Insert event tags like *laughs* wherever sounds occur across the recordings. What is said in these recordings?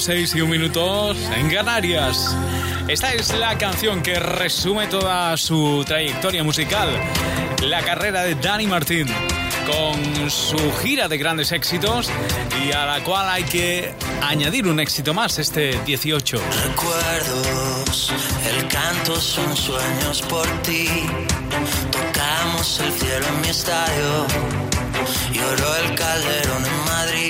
un minuto, 6 y un minuto en Canarias. Esta es la canción que resume toda su trayectoria musical, la carrera de Dani Martín, con su gira de grandes éxitos y a la cual hay que añadir un éxito más, este 18. Recuerdos, el canto son sueños por ti. Tocamos el cielo en mi estadio, lloró el calderón en Madrid.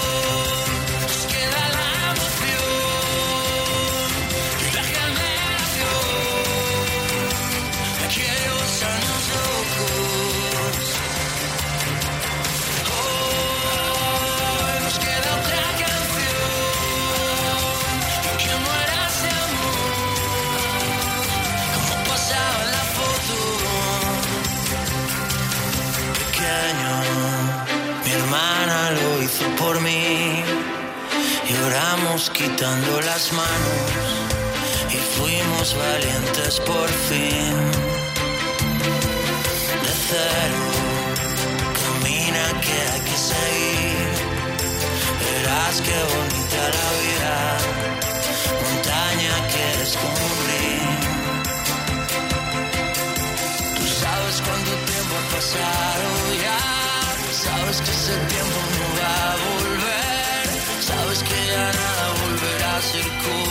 Quitando las manos y fuimos valientes por fin. De cero, camina que hay que seguir. Verás qué bonita la vida, montaña que descubrir. Tú sabes cuánto tiempo ha pasado ya, sabes que ese tiempo no va a volver, sabes que ya nada volverá a ser como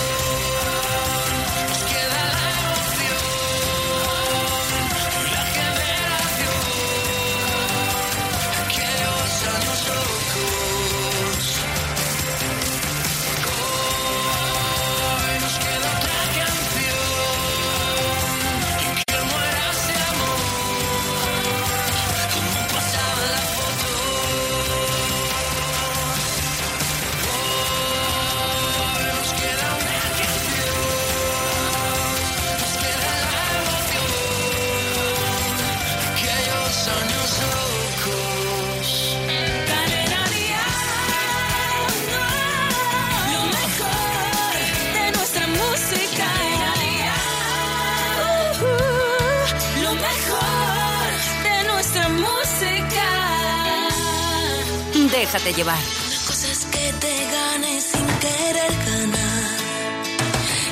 Déjate llevar. Una cosa es que te gane sin querer ganar.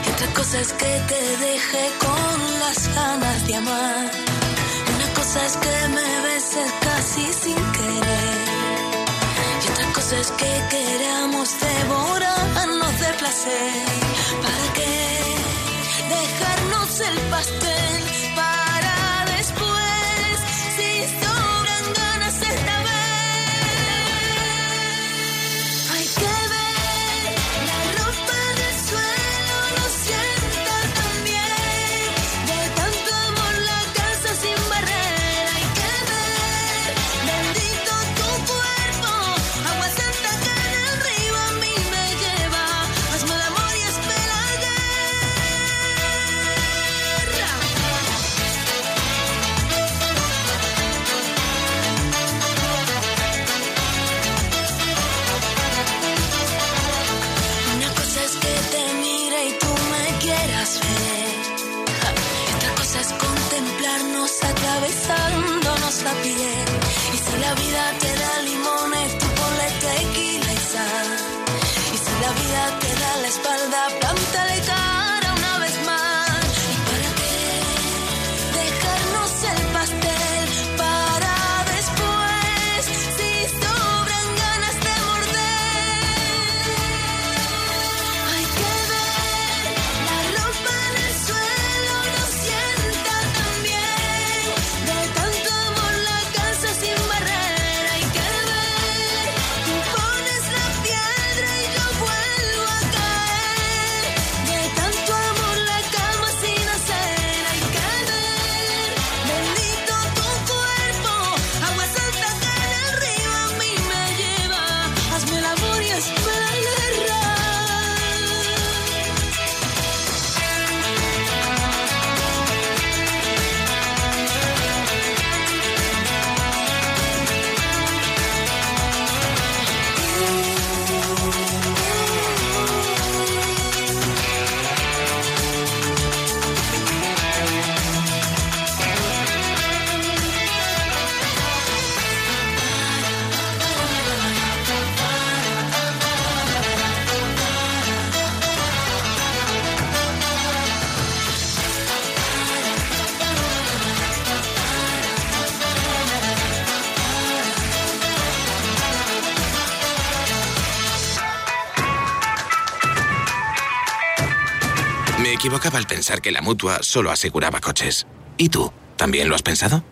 Y otra cosa es que te deje con las ganas de amar. Una cosa es que me beses casi sin querer. Y otra cosa es que queramos devorarnos de placer. ¿Para qué dejarnos el pastel para después? Si Al pensar que la mutua solo aseguraba coches. ¿Y tú? ¿También lo has pensado?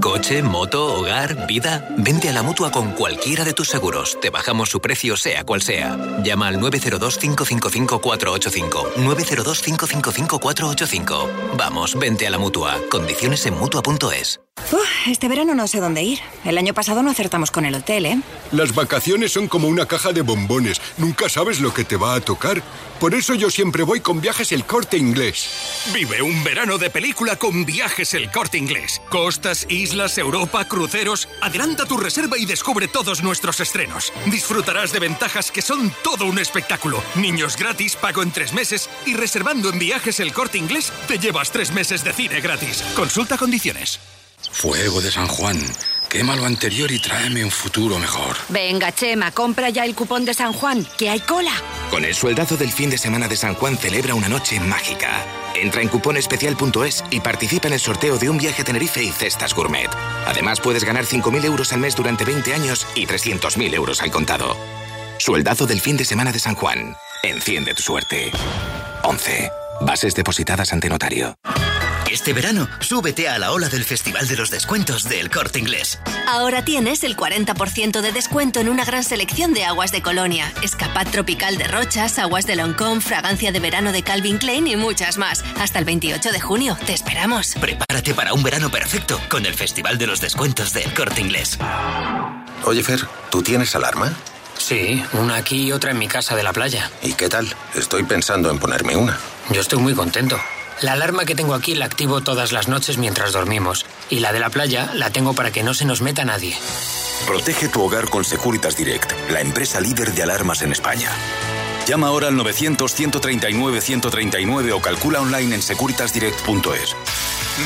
Coche, moto, hogar, vida. Vente a la mutua con cualquiera de tus seguros. Te bajamos su precio, sea cual sea. Llama al 902-555-485. 902-555-485. Vamos, vente a la mutua. Condiciones en mutua.es. Uf, este verano no sé dónde ir. El año pasado no acertamos con el hotel, ¿eh? Las vacaciones son como una caja de bombones. Nunca sabes lo que te va a tocar. Por eso yo siempre voy con viajes el corte inglés. Vive un verano de película con viajes el corte inglés. Costas, islas, Europa, cruceros. Adelanta tu reserva y descubre todos nuestros estrenos. Disfrutarás de ventajas que son todo un espectáculo. Niños gratis, pago en tres meses y reservando en viajes el corte inglés te llevas tres meses de cine gratis. Consulta condiciones. Fuego de San Juan. Quema lo anterior y tráeme un futuro mejor. Venga, Chema, compra ya el cupón de San Juan, que hay cola. Con el sueldazo del fin de semana de San Juan celebra una noche mágica. Entra en cuponespecial.es y participa en el sorteo de un viaje a Tenerife y cestas gourmet. Además puedes ganar 5.000 euros al mes durante 20 años y 300.000 euros al contado. Sueldazo del fin de semana de San Juan. Enciende tu suerte. 11. Bases depositadas ante notario. Este verano, súbete a la ola del Festival de los Descuentos del Corte Inglés. Ahora tienes el 40% de descuento en una gran selección de aguas de Colonia, escapad tropical de Rochas, aguas de Loncón, fragancia de verano de Calvin Klein y muchas más. Hasta el 28 de junio. Te esperamos. Prepárate para un verano perfecto con el Festival de los Descuentos del Corte Inglés. Oye, Fer, ¿tú tienes alarma? Sí, una aquí y otra en mi casa de la playa. ¿Y qué tal? Estoy pensando en ponerme una. Yo estoy muy contento. La alarma que tengo aquí la activo todas las noches mientras dormimos. Y la de la playa la tengo para que no se nos meta nadie. Protege tu hogar con Securitas Direct, la empresa líder de alarmas en España. Llama ahora al 900-139-139 o calcula online en securitasdirect.es.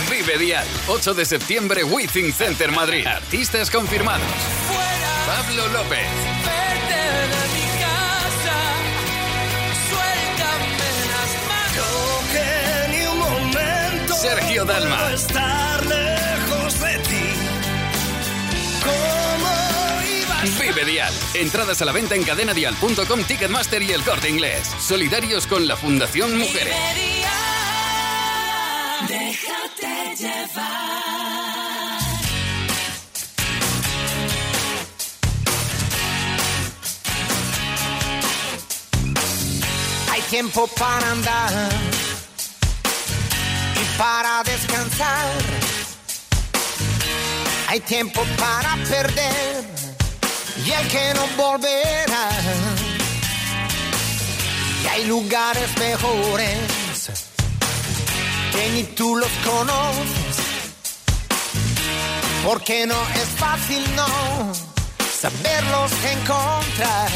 Vive Dial, 8 de septiembre, Withing Center Madrid. Artistas confirmados. Pablo López. Sergio Dalma. estar lejos de ti. ¿Cómo ibas Vive Dial. Entradas a la venta en cadenadial.com, Ticketmaster y el corte inglés. Solidarios con la Fundación Mujeres. Déjate llevar. Hay tiempo para andar para descansar. Hay tiempo para perder y el que no volverá. Y hay lugares mejores que ni tú los conoces. Porque no es fácil, no, saberlos encontrar.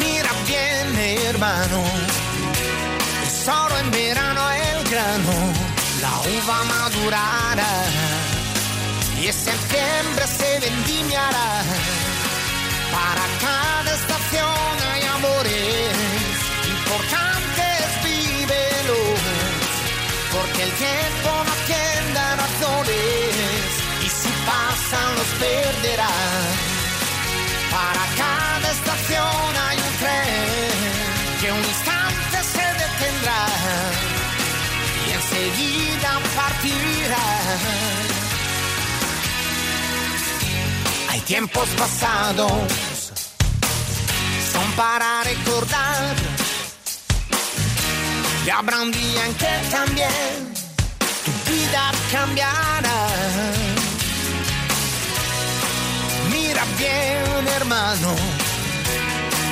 Mira bien, hermano, solo en verano el grano la uva madurará y en septiembre se vendimiará. Para cada estación tiempos pasados, son para recordar. Y habrá un día en que también tu vida cambiará. Mira bien, hermano,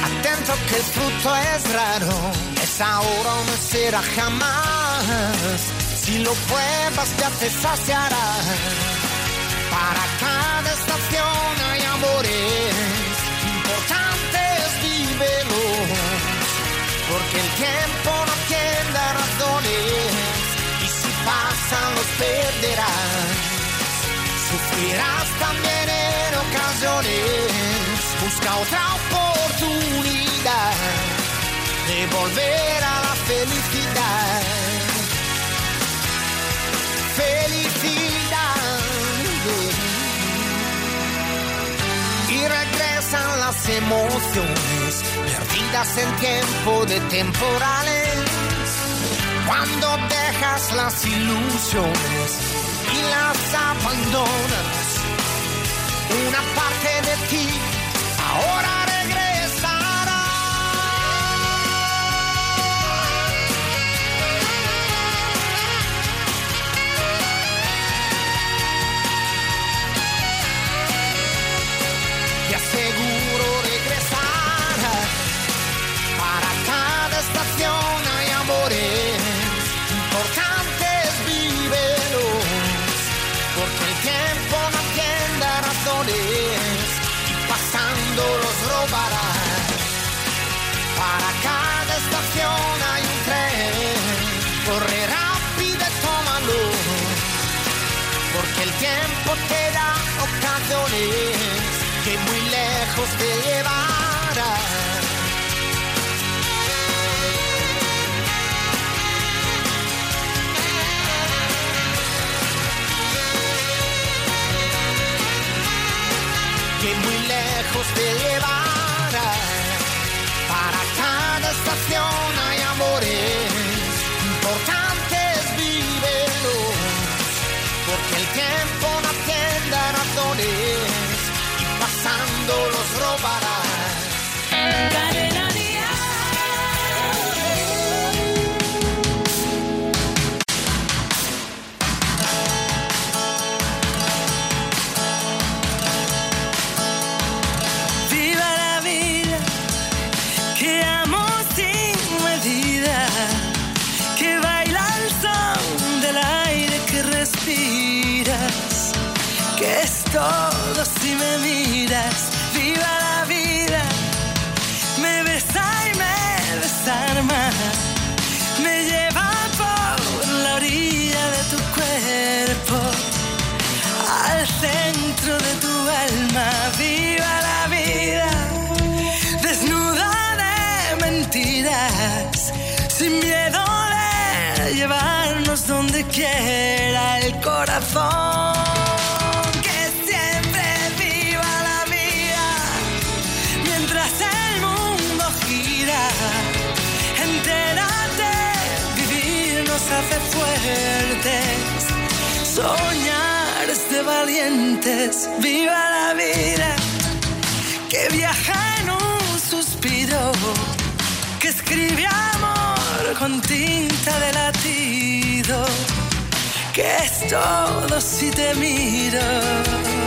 atento que el fruto es raro. Es ahora o no será jamás. Si lo pruebas ya te saciará. Para cada estación hay amores importantes, vívelos. Porque el tiempo no tiene razones y si pasan los perderás. Sufrirás también en ocasiones. Busca otra oportunidad de volver a emociones perdidas en tiempo de temporales. Cuando dejas las ilusiones y las abandonas, una parte Entérate, vivir nos hace fuertes. Soñar de valientes, viva la vida, que viaja en un suspiro, que escribe amor con tinta de latido, que es todo si te miro.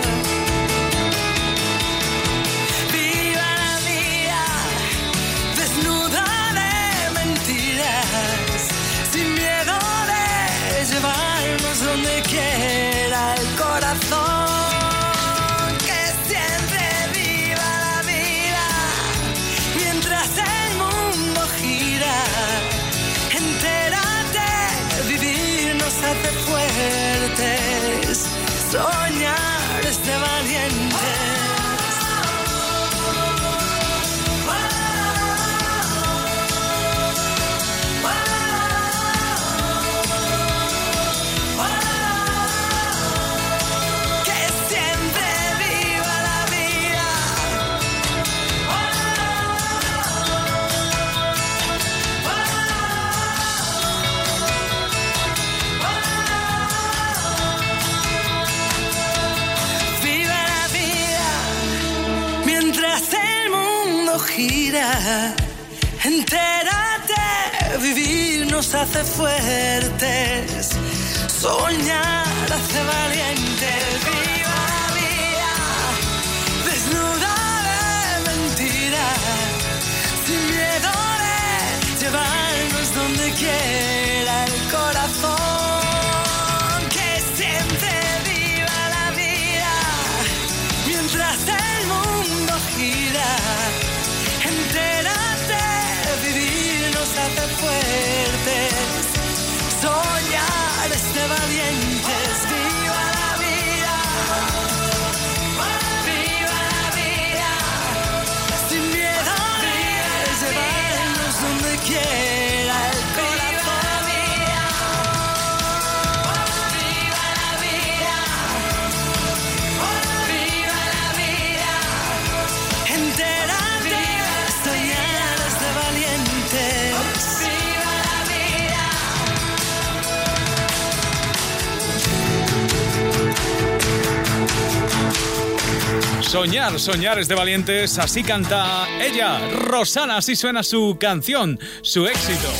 Soñar, es de valientes, así canta ella, Rosana, así suena su canción, su éxito.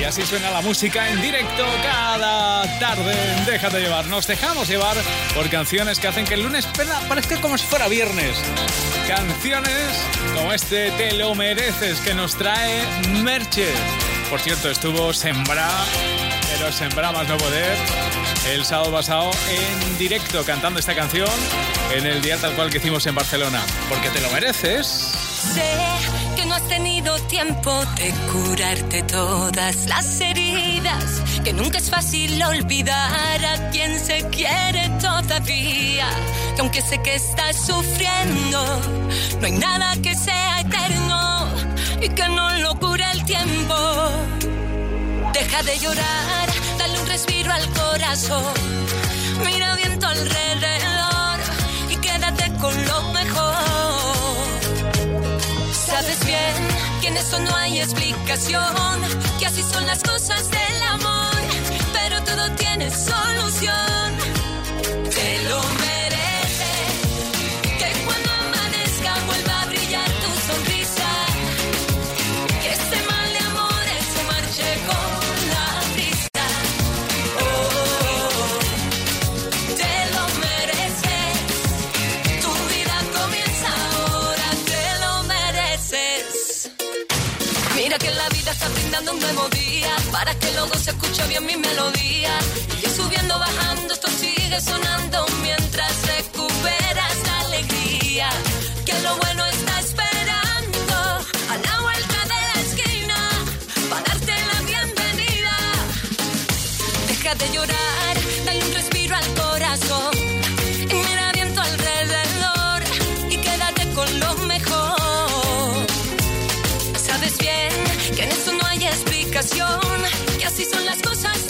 Y así suena la música en directo cada tarde. Déjate llevar. Nos dejamos llevar por canciones que hacen que el lunes parezca como si fuera viernes. Canciones como este Te lo mereces que nos trae Merche. Por cierto, estuvo Sembra, pero Sembra más no poder. El sábado pasado en directo cantando esta canción en el día tal cual que hicimos en Barcelona. Porque te lo mereces. Sé que no has tenido tiempo de curarte todas las heridas, que nunca es fácil olvidar a quien se quiere todavía, que aunque sé que estás sufriendo, no hay nada que sea eterno y que no lo cure el tiempo. Deja de llorar, dale un respiro al corazón, mira bien tu alrededor y quédate con lo mejor. Sabes bien que en eso no hay explicación, que así son las cosas del amor, pero todo tiene solución. Te lo para que luego se escuche bien mi melodía. Y subiendo, bajando, esto sigue sonando mientras recuperas la alegría. Explicación, que así son las cosas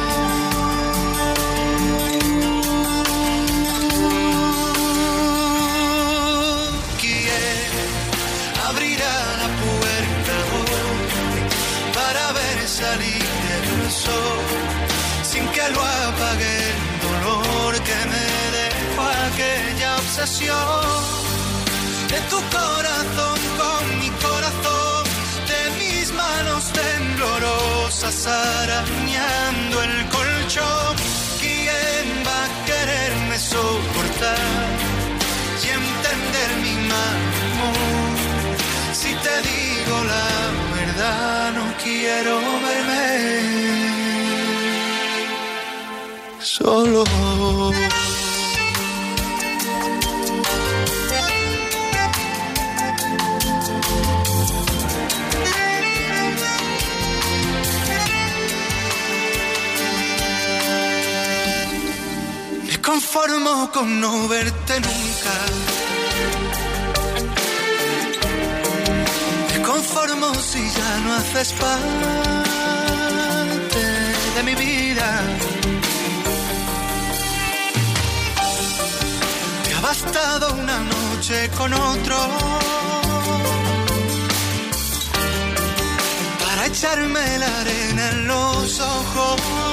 Sin que lo apague el dolor que me dejó aquella obsesión de tu corazón con mi corazón, de mis manos temblorosas arañando el colchón. ¿Quién va a quererme soportar y entender mi mal humor? Si te digo la verdad, no quiero verme solo. Me conformo con no verte nunca. Conformo si ya no haces parte de mi vida. Me ha bastado una noche con otro para echarme la arena en los ojos.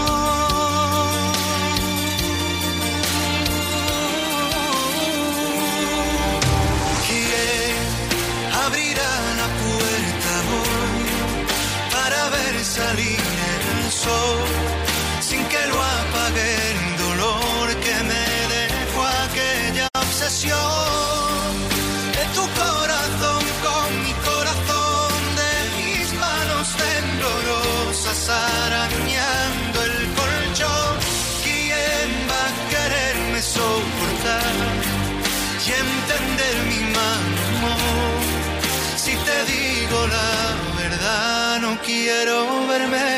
Arañando el colchón? ¿Quién va a quererme soportar? y entender mi mal humor. Si te digo la verdad, no quiero verme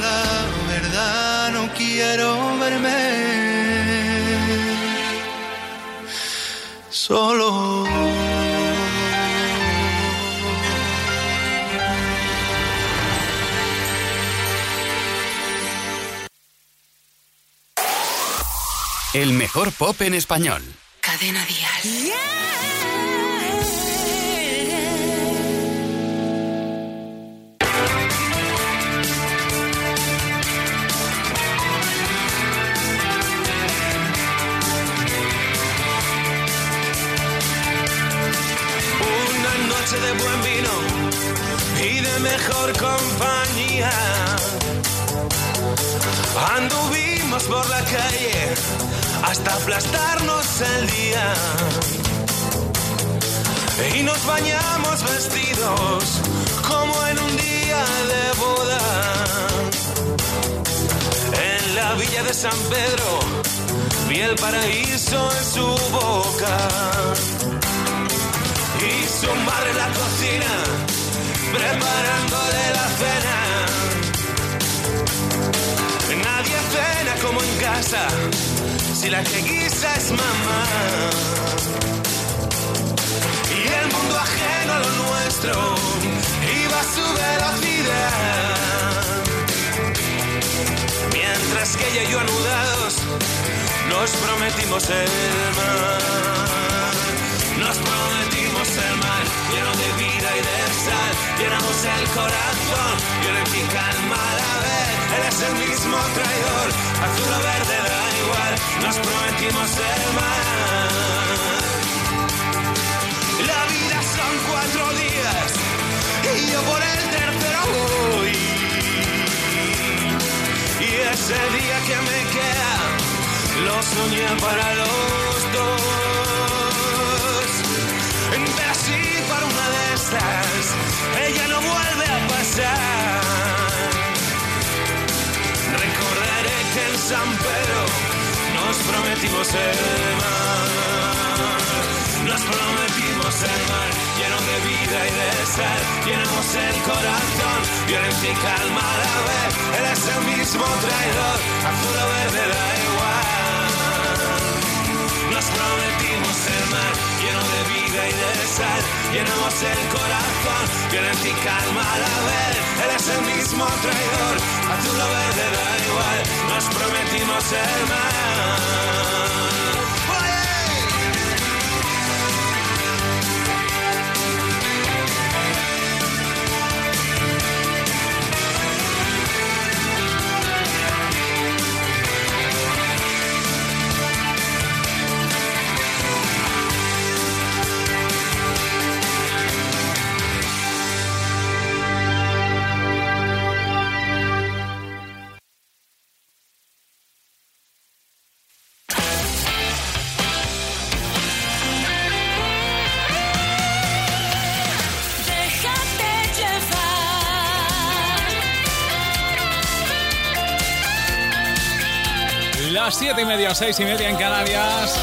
La verdad, no quiero verme solo. El mejor pop en español. Cadena Dial. Una mejor compañía. Anduvimos por la calle hasta aplastarnos el día. Y nos bañamos vestidos como en un día de boda. En la villa de San Pedro vi el paraíso en su boca. Y su madre en la cocina preparándole la cena. Nadie cena como en casa si la que guisa es mamá. Y el mundo ajeno a lo nuestro iba a su velocidad. Mientras que ella y yo anudados nos prometimos el mar. Nos prometimos lleno de vida y de sal. Llenamos el corazón, violencia y calma a la vez. Eres el mismo traidor, azul o verde da igual. Nos prometimos el mar. La vida son cuatro días y yo por el tercero voy. Y ese día que me queda lo soñé para los dos. San Pedro nos prometimos el mar. Nos prometimos el mar lleno de vida y de sal. Llenamos el corazón, violencia y calma a la vez. Eres el mismo traidor, azul o verde da igual. Llenamos el corazón, violencia y calma a la vez. Eres el mismo traidor, azul o verde da igual. Nos prometimos el mar. Seis y media en Canarias.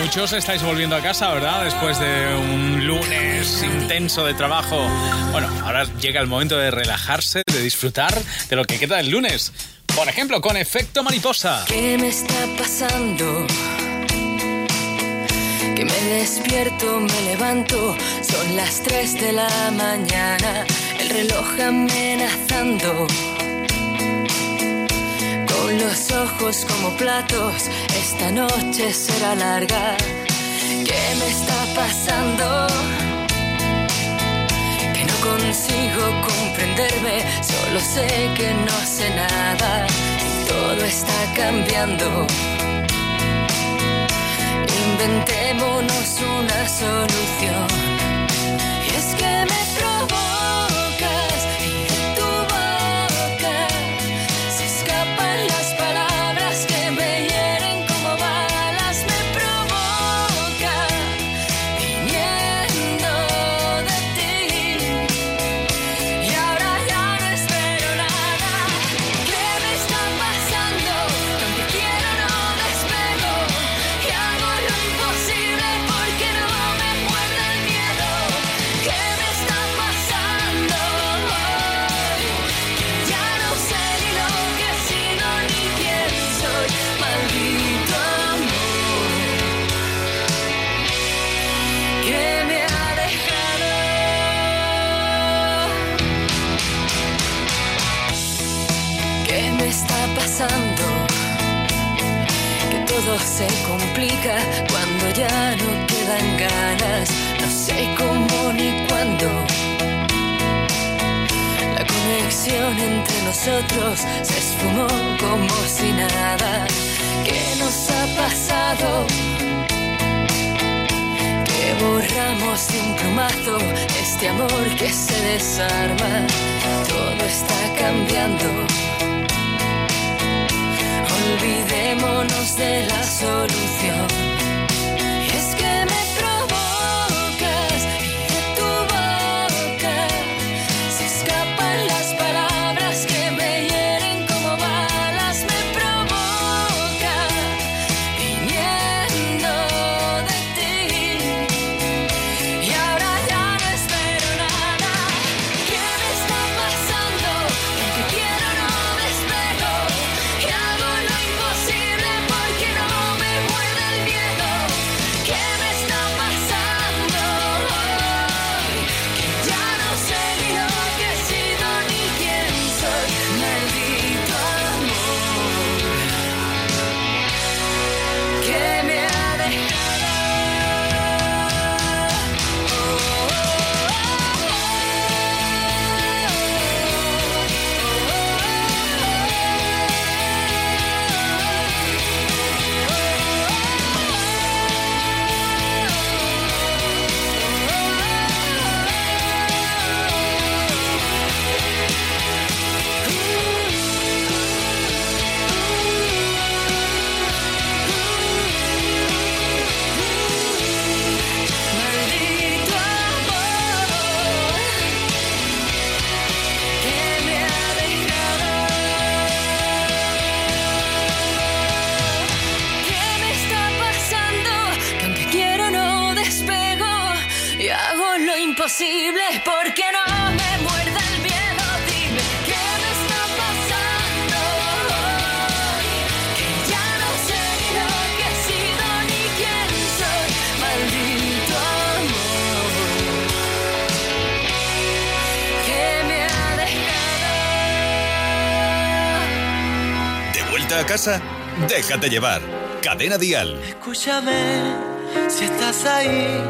Muchos estáis volviendo a casa, ¿verdad? Después de un lunes intenso de trabajo. Bueno, ahora llega el momento de relajarse, de disfrutar de lo que queda del lunes. Por ejemplo, con efecto mariposa. ¿Qué me está pasando? Que me despierto, me levanto, son las 3 de la mañana, el reloj amenazando. Los ojos como platos, esta noche será larga. ¿Qué me está pasando? Que no consigo comprenderme, solo sé que no sé nada todo está cambiando. Inventémonos una solución. Sé cómo ni cuándo. La conexión entre nosotros se esfumó como si nada. ¿Qué nos ha pasado? Que borramos de un plumazo este amor que se desarma. Todo está cambiando. Olvidémonos de la solución. Déjate llevar. Cadena Dial. Escúchame, si estás ahí,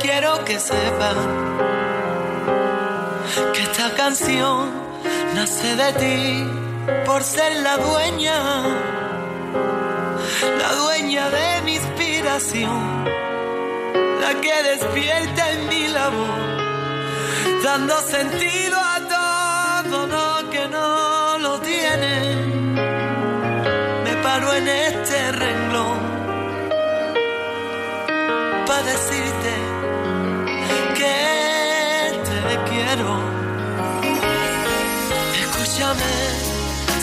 quiero que sepas que esta canción nace de ti por ser la dueña, la dueña de mi inspiración, la que despierta en mi la voz, dando sentido a todo lo que no lo tiene. En este renglón para decirte que te quiero. Escúchame,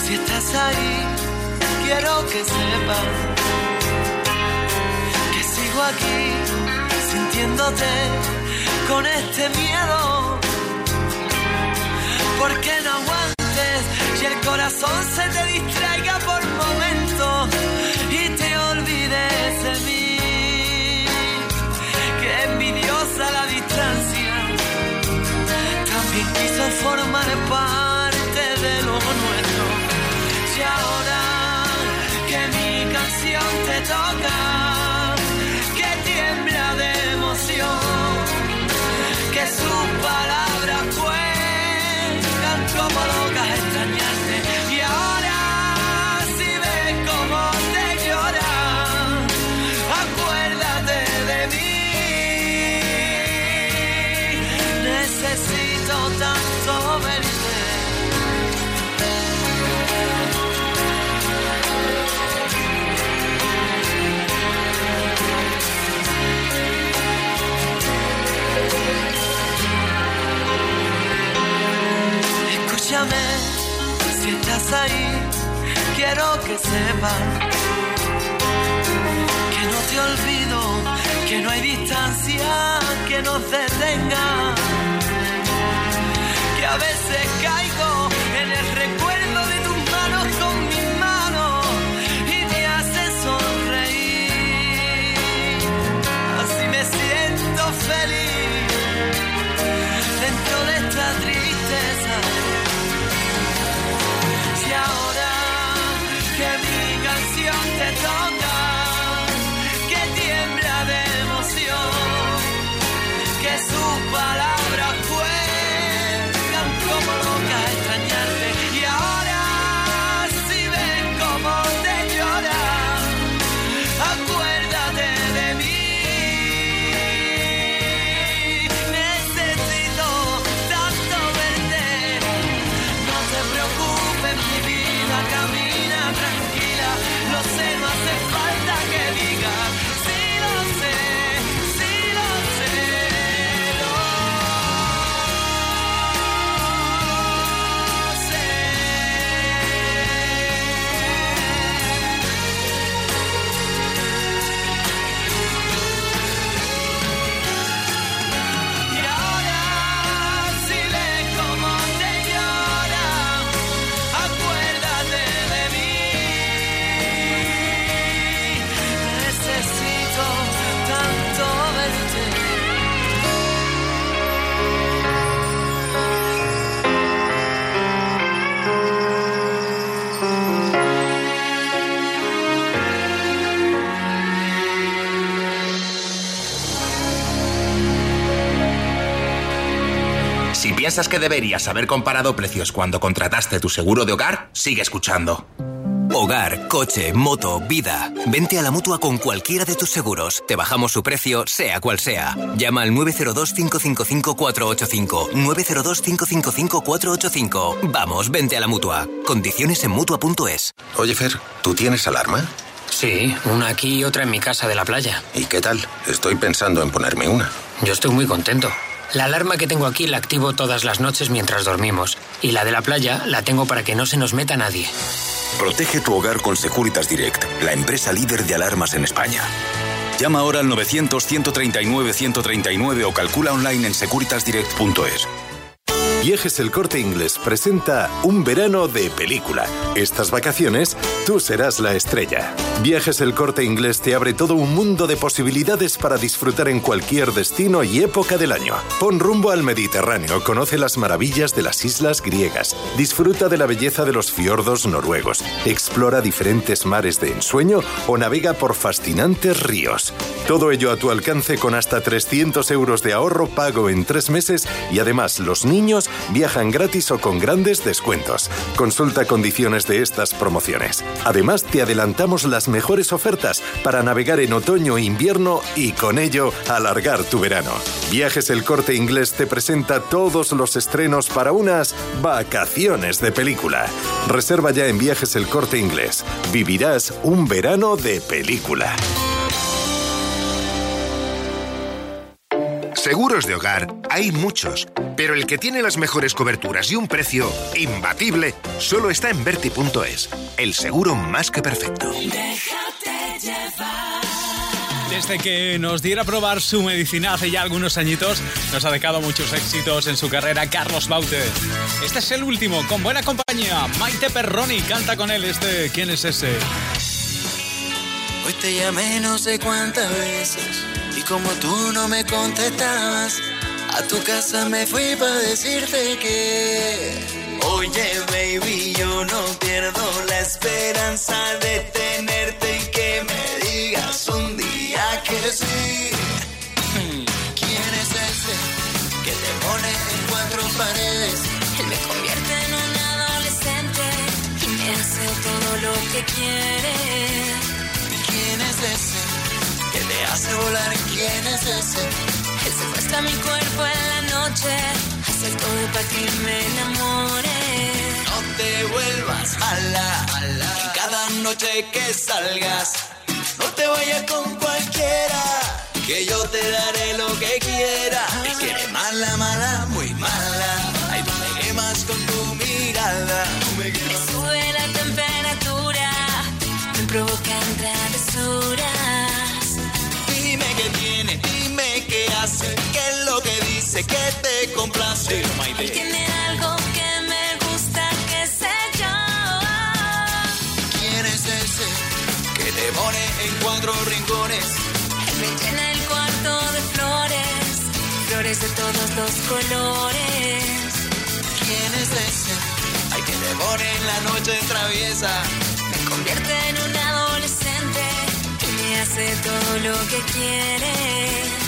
si estás ahí, quiero que sepas que sigo aquí sintiéndote con este miedo. Porque no aguantes y el corazón se te distraiga por y te olvides de mí. Que envidiosa la distancia también quiso formar parte de lo nuestro. Y ahora que mi canción te toca, Necesito tanto verte. Escúchame, si estás ahí, quiero que sepas que no te olvido, que no hay distancia que nos detenga, a veces caigo en el recuerdo piensas que deberías haber comparado precios cuando contrataste tu seguro de hogar, sigue escuchando. Hogar, coche, moto, vida. Vente a la mutua con cualquiera de tus seguros. Te bajamos su precio, sea cual sea. Llama al 902-555-485. 902-555-485. Vamos, vente a la mutua. Condiciones en mutua.es. Oye, Fer, ¿tú tienes alarma? Sí, una aquí y otra en mi casa de la playa. ¿Y qué tal? Estoy pensando en ponerme una. Yo estoy muy contento. La alarma que tengo aquí la activo todas las noches mientras dormimos. Y la de la playa la tengo para que no se nos meta nadie. Protege tu hogar con Securitas Direct, la empresa líder de alarmas en España. Llama ahora al 900-139-139 o calcula online en securitasdirect.es. Viajes El Corte Inglés presenta un verano de película. Estas vacaciones, tú serás la estrella. Viajes El Corte Inglés te abre todo un mundo de posibilidades para disfrutar en cualquier destino y época del año. Pon rumbo al Mediterráneo, conoce las maravillas de las islas griegas, disfruta de la belleza de los fiordos noruegos, explora diferentes mares de ensueño o navega por fascinantes ríos. Todo ello a tu alcance con hasta 300 euros de ahorro pago en tres meses y además los niños viajan gratis o con grandes descuentos. Consulta condiciones de estas promociones. Además, te adelantamos las mejores ofertas para navegar en otoño e invierno y con ello alargar tu verano. Viajes El Corte Inglés te presenta todos los estrenos para unas vacaciones de película. Reserva ya en Viajes El Corte Inglés. Vivirás un verano de película. Seguros de hogar hay muchos, pero el que tiene las mejores coberturas y un precio imbatible solo está en Verti.es, el seguro más que perfecto. Desde que nos diera a probar su medicina hace ya algunos añitos, nos ha dejado muchos éxitos en su carrera Carlos Baute. Este es el último, con buena compañía. Maite Perroni canta con él este ¿Quién es ese? Hoy te llamé no sé cuántas veces como tú no me contestabas, a tu casa me fui para decirte que Oye baby, yo no pierdo la esperanza de tenerte y que me digas un día que sí. *laughs* ¿Quién es ese que te pone en cuatro paredes? Él me convierte en un adolescente y me hace todo lo que quiere. ¿Quién es ese hace volar? ¿Quién es ese? Él secuestra mi cuerpo en la noche, hace todo para que me enamore. No te vuelvas mala, en cada noche que salgas. No te vayas con cualquiera, que yo te daré lo que quiera. Es que eres mala, mala, muy mala. Que te complace. Tiene algo que me gusta, que sé yo. ¿Quién es ese que te pone en cuatro rincones? Él me llena el cuarto de flores, flores de todos los colores. ¿Quién es ese? Ay, que te pone en la noche traviesa. Me convierte en un adolescente y me hace todo lo que quiere.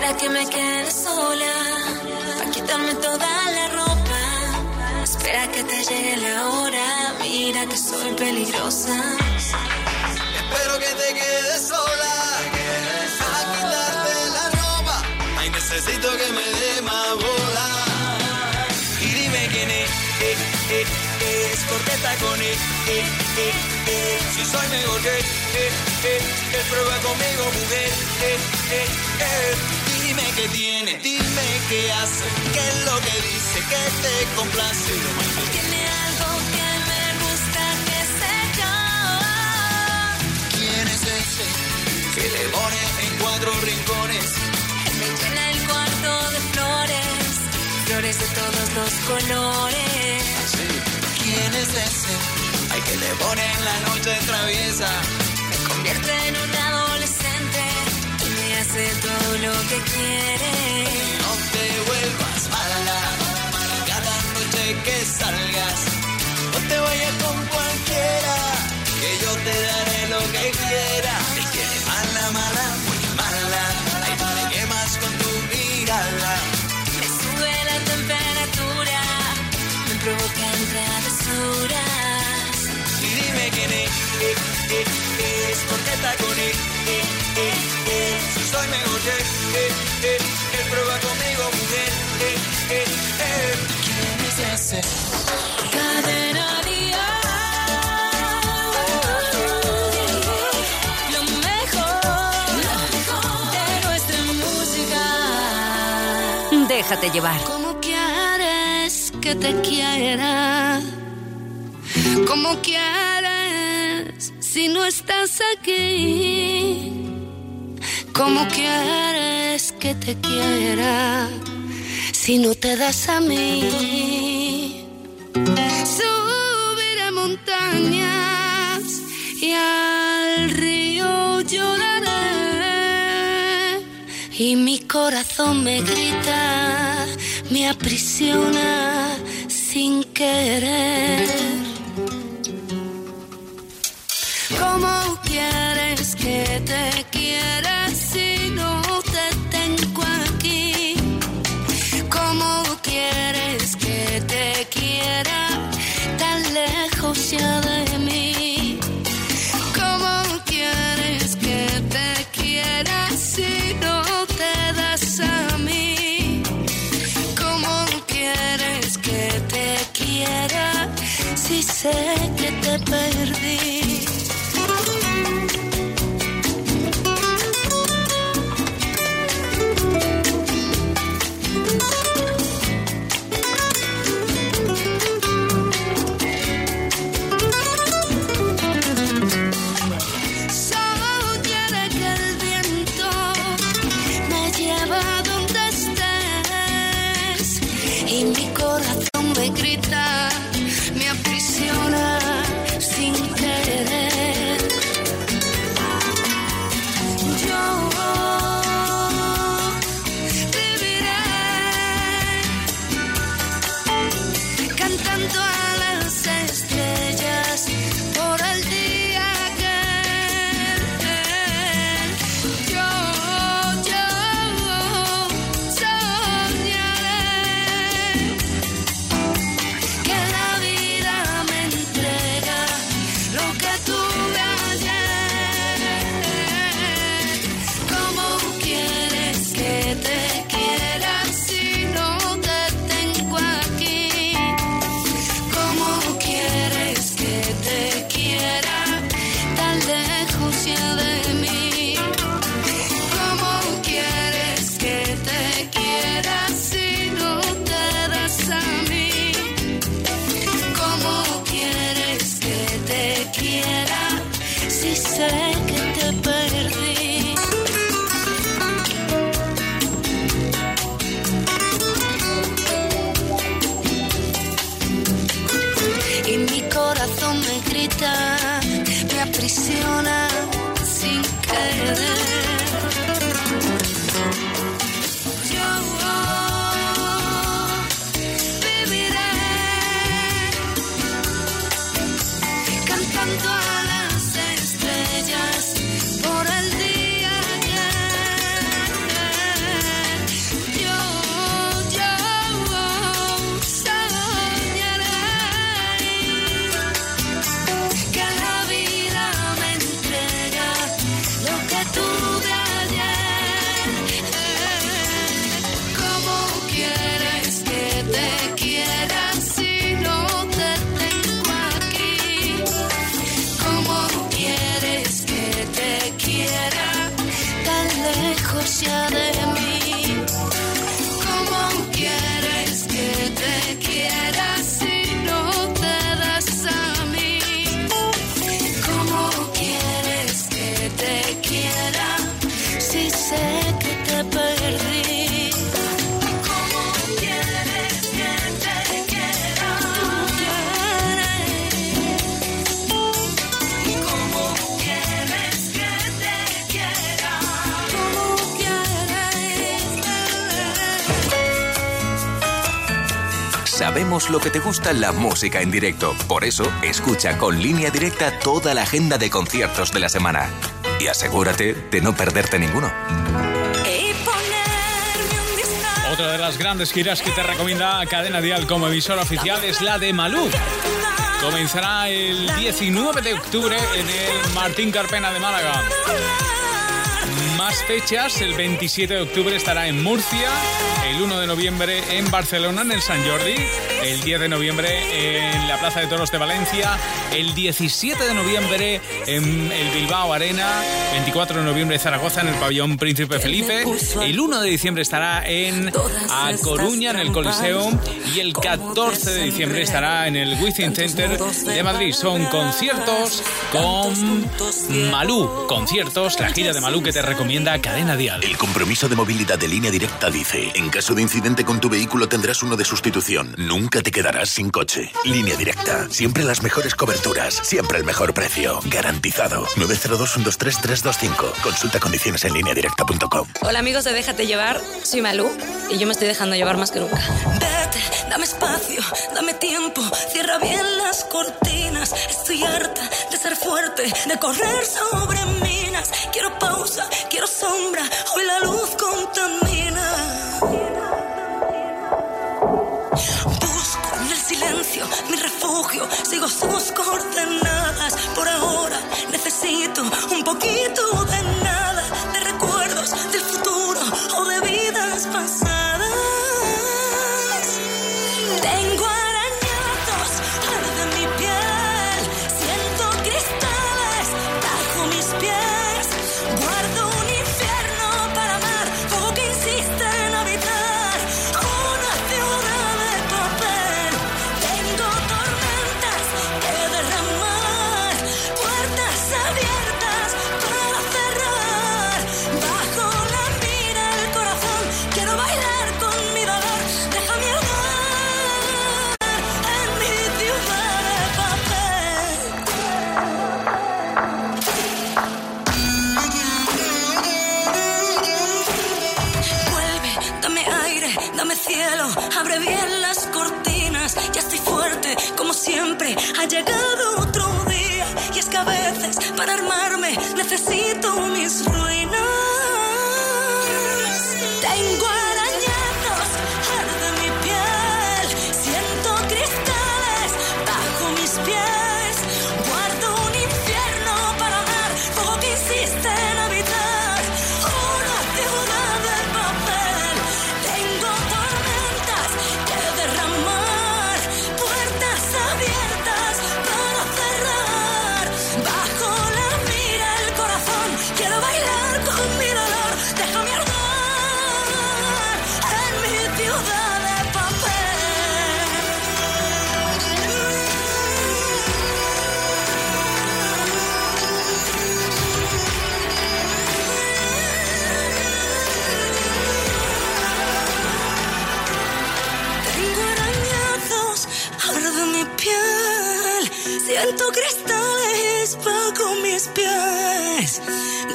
Espera que me quede sola, para quitarme toda la ropa. Espera que te llegue la hora, mira que soy peligrosa. Espero que te quedes sola. A quitarte la ropa. Ay, necesito que me dé más bola. Y dime quién es, eh, eh, eh, es porque está con él, eh, eh, eh. Si soy mejor que, eh, eh, él prueba conmigo, mujer, eh, eh, eh. Dime qué tiene, dime qué hace, qué es lo que dice, que te complace. Tiene algo que me gusta, que sé yo. ¿Quién es ese que le pone en cuatro rincones? Me llena el cuarto de flores, flores de todos los colores. ¿Quién es ese? Ay, que le pone en la noche traviesa. Me convierte en un adolescente y todo lo que quiere. No te vuelvas mala. Cada noche que salgas, no te vayas con cualquiera. Que yo te daré lo que quiera. Te quiere mala, mala, muy mala. Tú me quemas con tu mirada. Me sube la temperatura, me provocan travesuras. Y dime quién es, eh, eh, es porque está con Déjate llevar. ¿Cómo quieres que te quiera? ¿Cómo quieres si no estás aquí? ¿Cómo quieres que te quiera si no te das a mí? Subiré montañas y al y mi corazón me grita, me aprisiona sin querer. ¿Cómo quieres que te quiera si Sabemos lo que te gusta la música en directo. Por eso, escucha con línea directa toda la agenda de conciertos de la semana. Y asegúrate de no perderte ninguno. Otra de las grandes giras que te recomienda Cadena Dial como emisora oficial es la de Malú. Comenzará el 19 de octubre en el Martín Carpena de Málaga. más fechas. El 27 de octubre estará en Murcia, el 1 de noviembre en Barcelona, en el San Jordi, el 10 de noviembre en la Plaza de Toros de Valencia, el 17 de noviembre en el Bilbao Arena, 24 de noviembre en Zaragoza, en el Pabellón Príncipe Felipe, el 1 de diciembre estará en A Coruña, en el Coliseo, y el 14 de diciembre estará en el Within Center de Madrid. Son conciertos con Malú, conciertos, la gira de Malú que te recomienda Cadena Dial. El compromiso de movilidad de línea directa dice, en caso de incidente con tu vehículo tendrás uno de sustitución. Nunca te quedarás sin coche. Línea directa, siempre las mejores coberturas, siempre el mejor precio. Garantizado. 902-123-325. Consulta condiciones en línea directa.com. Hola amigos de Déjate Llevar, soy Malú y yo me estoy dejando llevar más que nunca. Vete, dame espacio, dame tiempo, cierra bien las cortinas. Estoy harta de ser fuerte, de correr sobre minas. Quiero pausa, quiero sombra, hoy la luz contamina. Sigo sus coordenadas. Por ahora necesito un poquito de nada,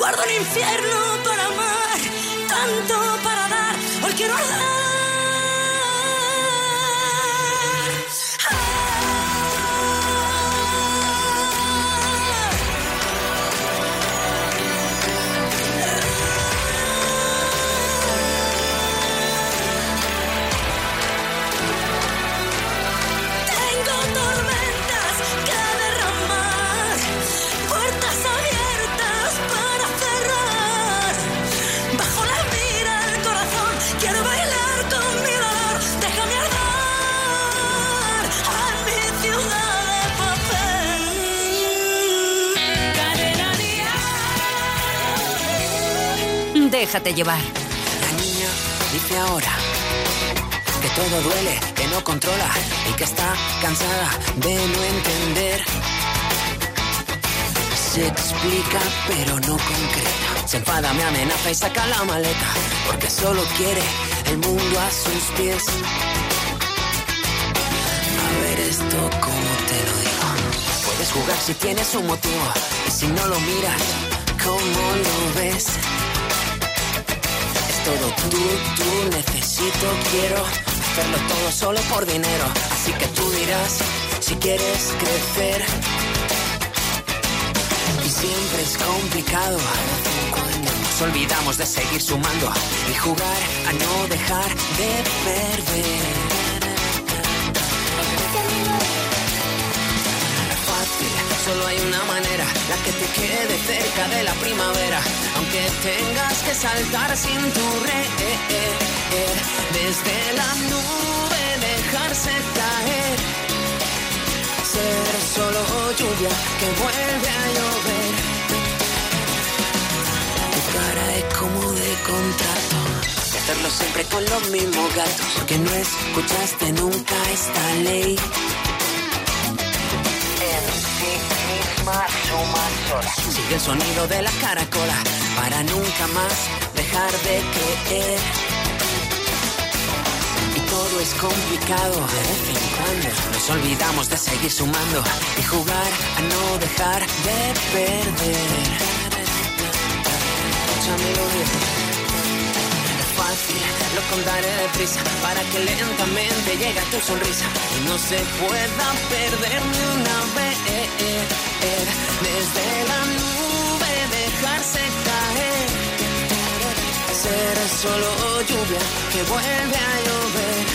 Guardo un infierno para amar, tanto para dar. Hoy quiero arder. Déjate llevar. La niña dice ahora que todo duele, que no controla y que está cansada de no entender. Se explica pero no concreta. Se enfada, me amenaza y saca la maleta porque solo quiere el mundo a sus pies. A ver esto como te lo digo. Puedes jugar si tienes un motivo y si no lo miras, ¿cómo lo ves? Todo tú, tú, necesito, quiero hacerlo todo solo por dinero. Así que tú dirás si quieres crecer. Y siempre es complicado cuando nos olvidamos de seguir sumando y jugar a no dejar de perder. Solo hay una manera la que te quede cerca de la primavera, aunque tengas que saltar sin tu red, desde la nube dejarse caer, ser solo lluvia que vuelve a llover. Tu cara es como de contrato, hacerlo siempre con los mismos gatos, porque no escuchaste nunca esta ley. Sigue el sonido de la caracola para nunca más dejar de creer. Y todo es complicado de vez en cuando. Nos olvidamos de seguir sumando y jugar a no dejar de perder. Fácil, lo contaré deprisa para que lentamente llegue tu sonrisa y no se pueda perder ni una vez. Desde la nube dejarse caer, ser solo lluvia que vuelve a llover.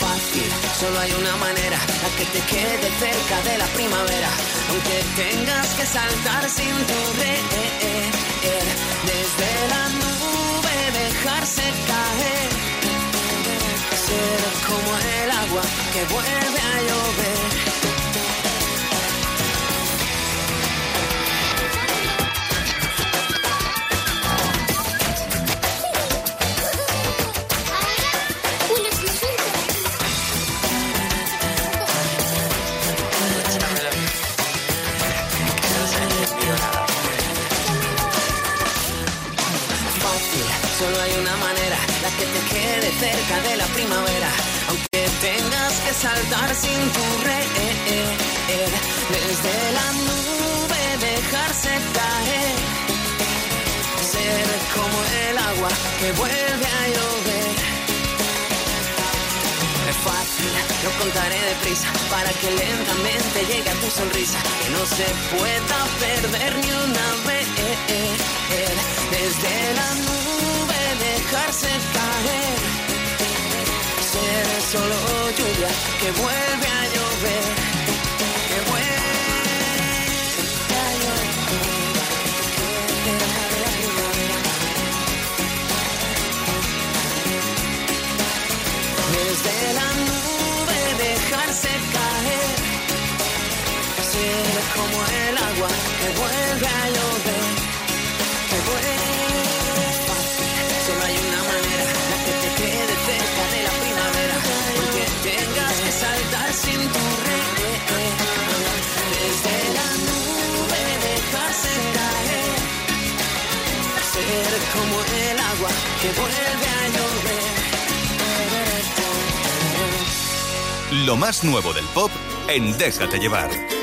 Fácil, solo hay una manera, la que te quede cerca de la primavera, aunque tengas que saltar sin tu contaré deprisa para que lentamente llegue a tu sonrisa, que no se pueda perder ni una vez. Desde la nube dejarse caer. Ser solo lluvia que vuelve a como el agua que vuelve a llover. Que vuelve saltar sin tu red. Desde la nube dejarse caer. Ser como el agua que vuelve a llover. Lo más nuevo del pop en Déjate llevar.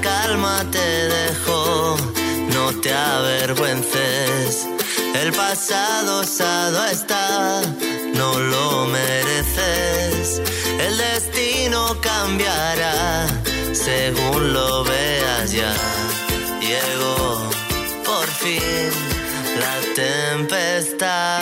Calma te dejó, no te avergüences. El pasado osado está, no lo mereces. El destino cambiará según lo veas ya. Llegó por fin la tempestad.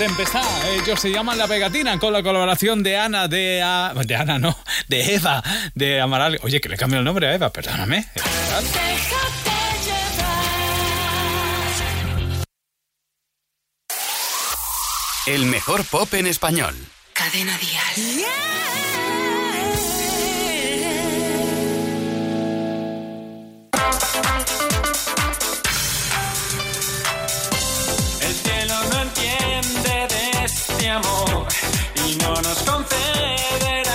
Tempestad. Ellos se llaman La Pegatina con la colaboración de Ana, de... de Ana, no, de Eva, de Amaral. Oye, que le cambio el nombre a Eva, perdóname. El mejor pop en español. Cadena Dial. Y no nos concederá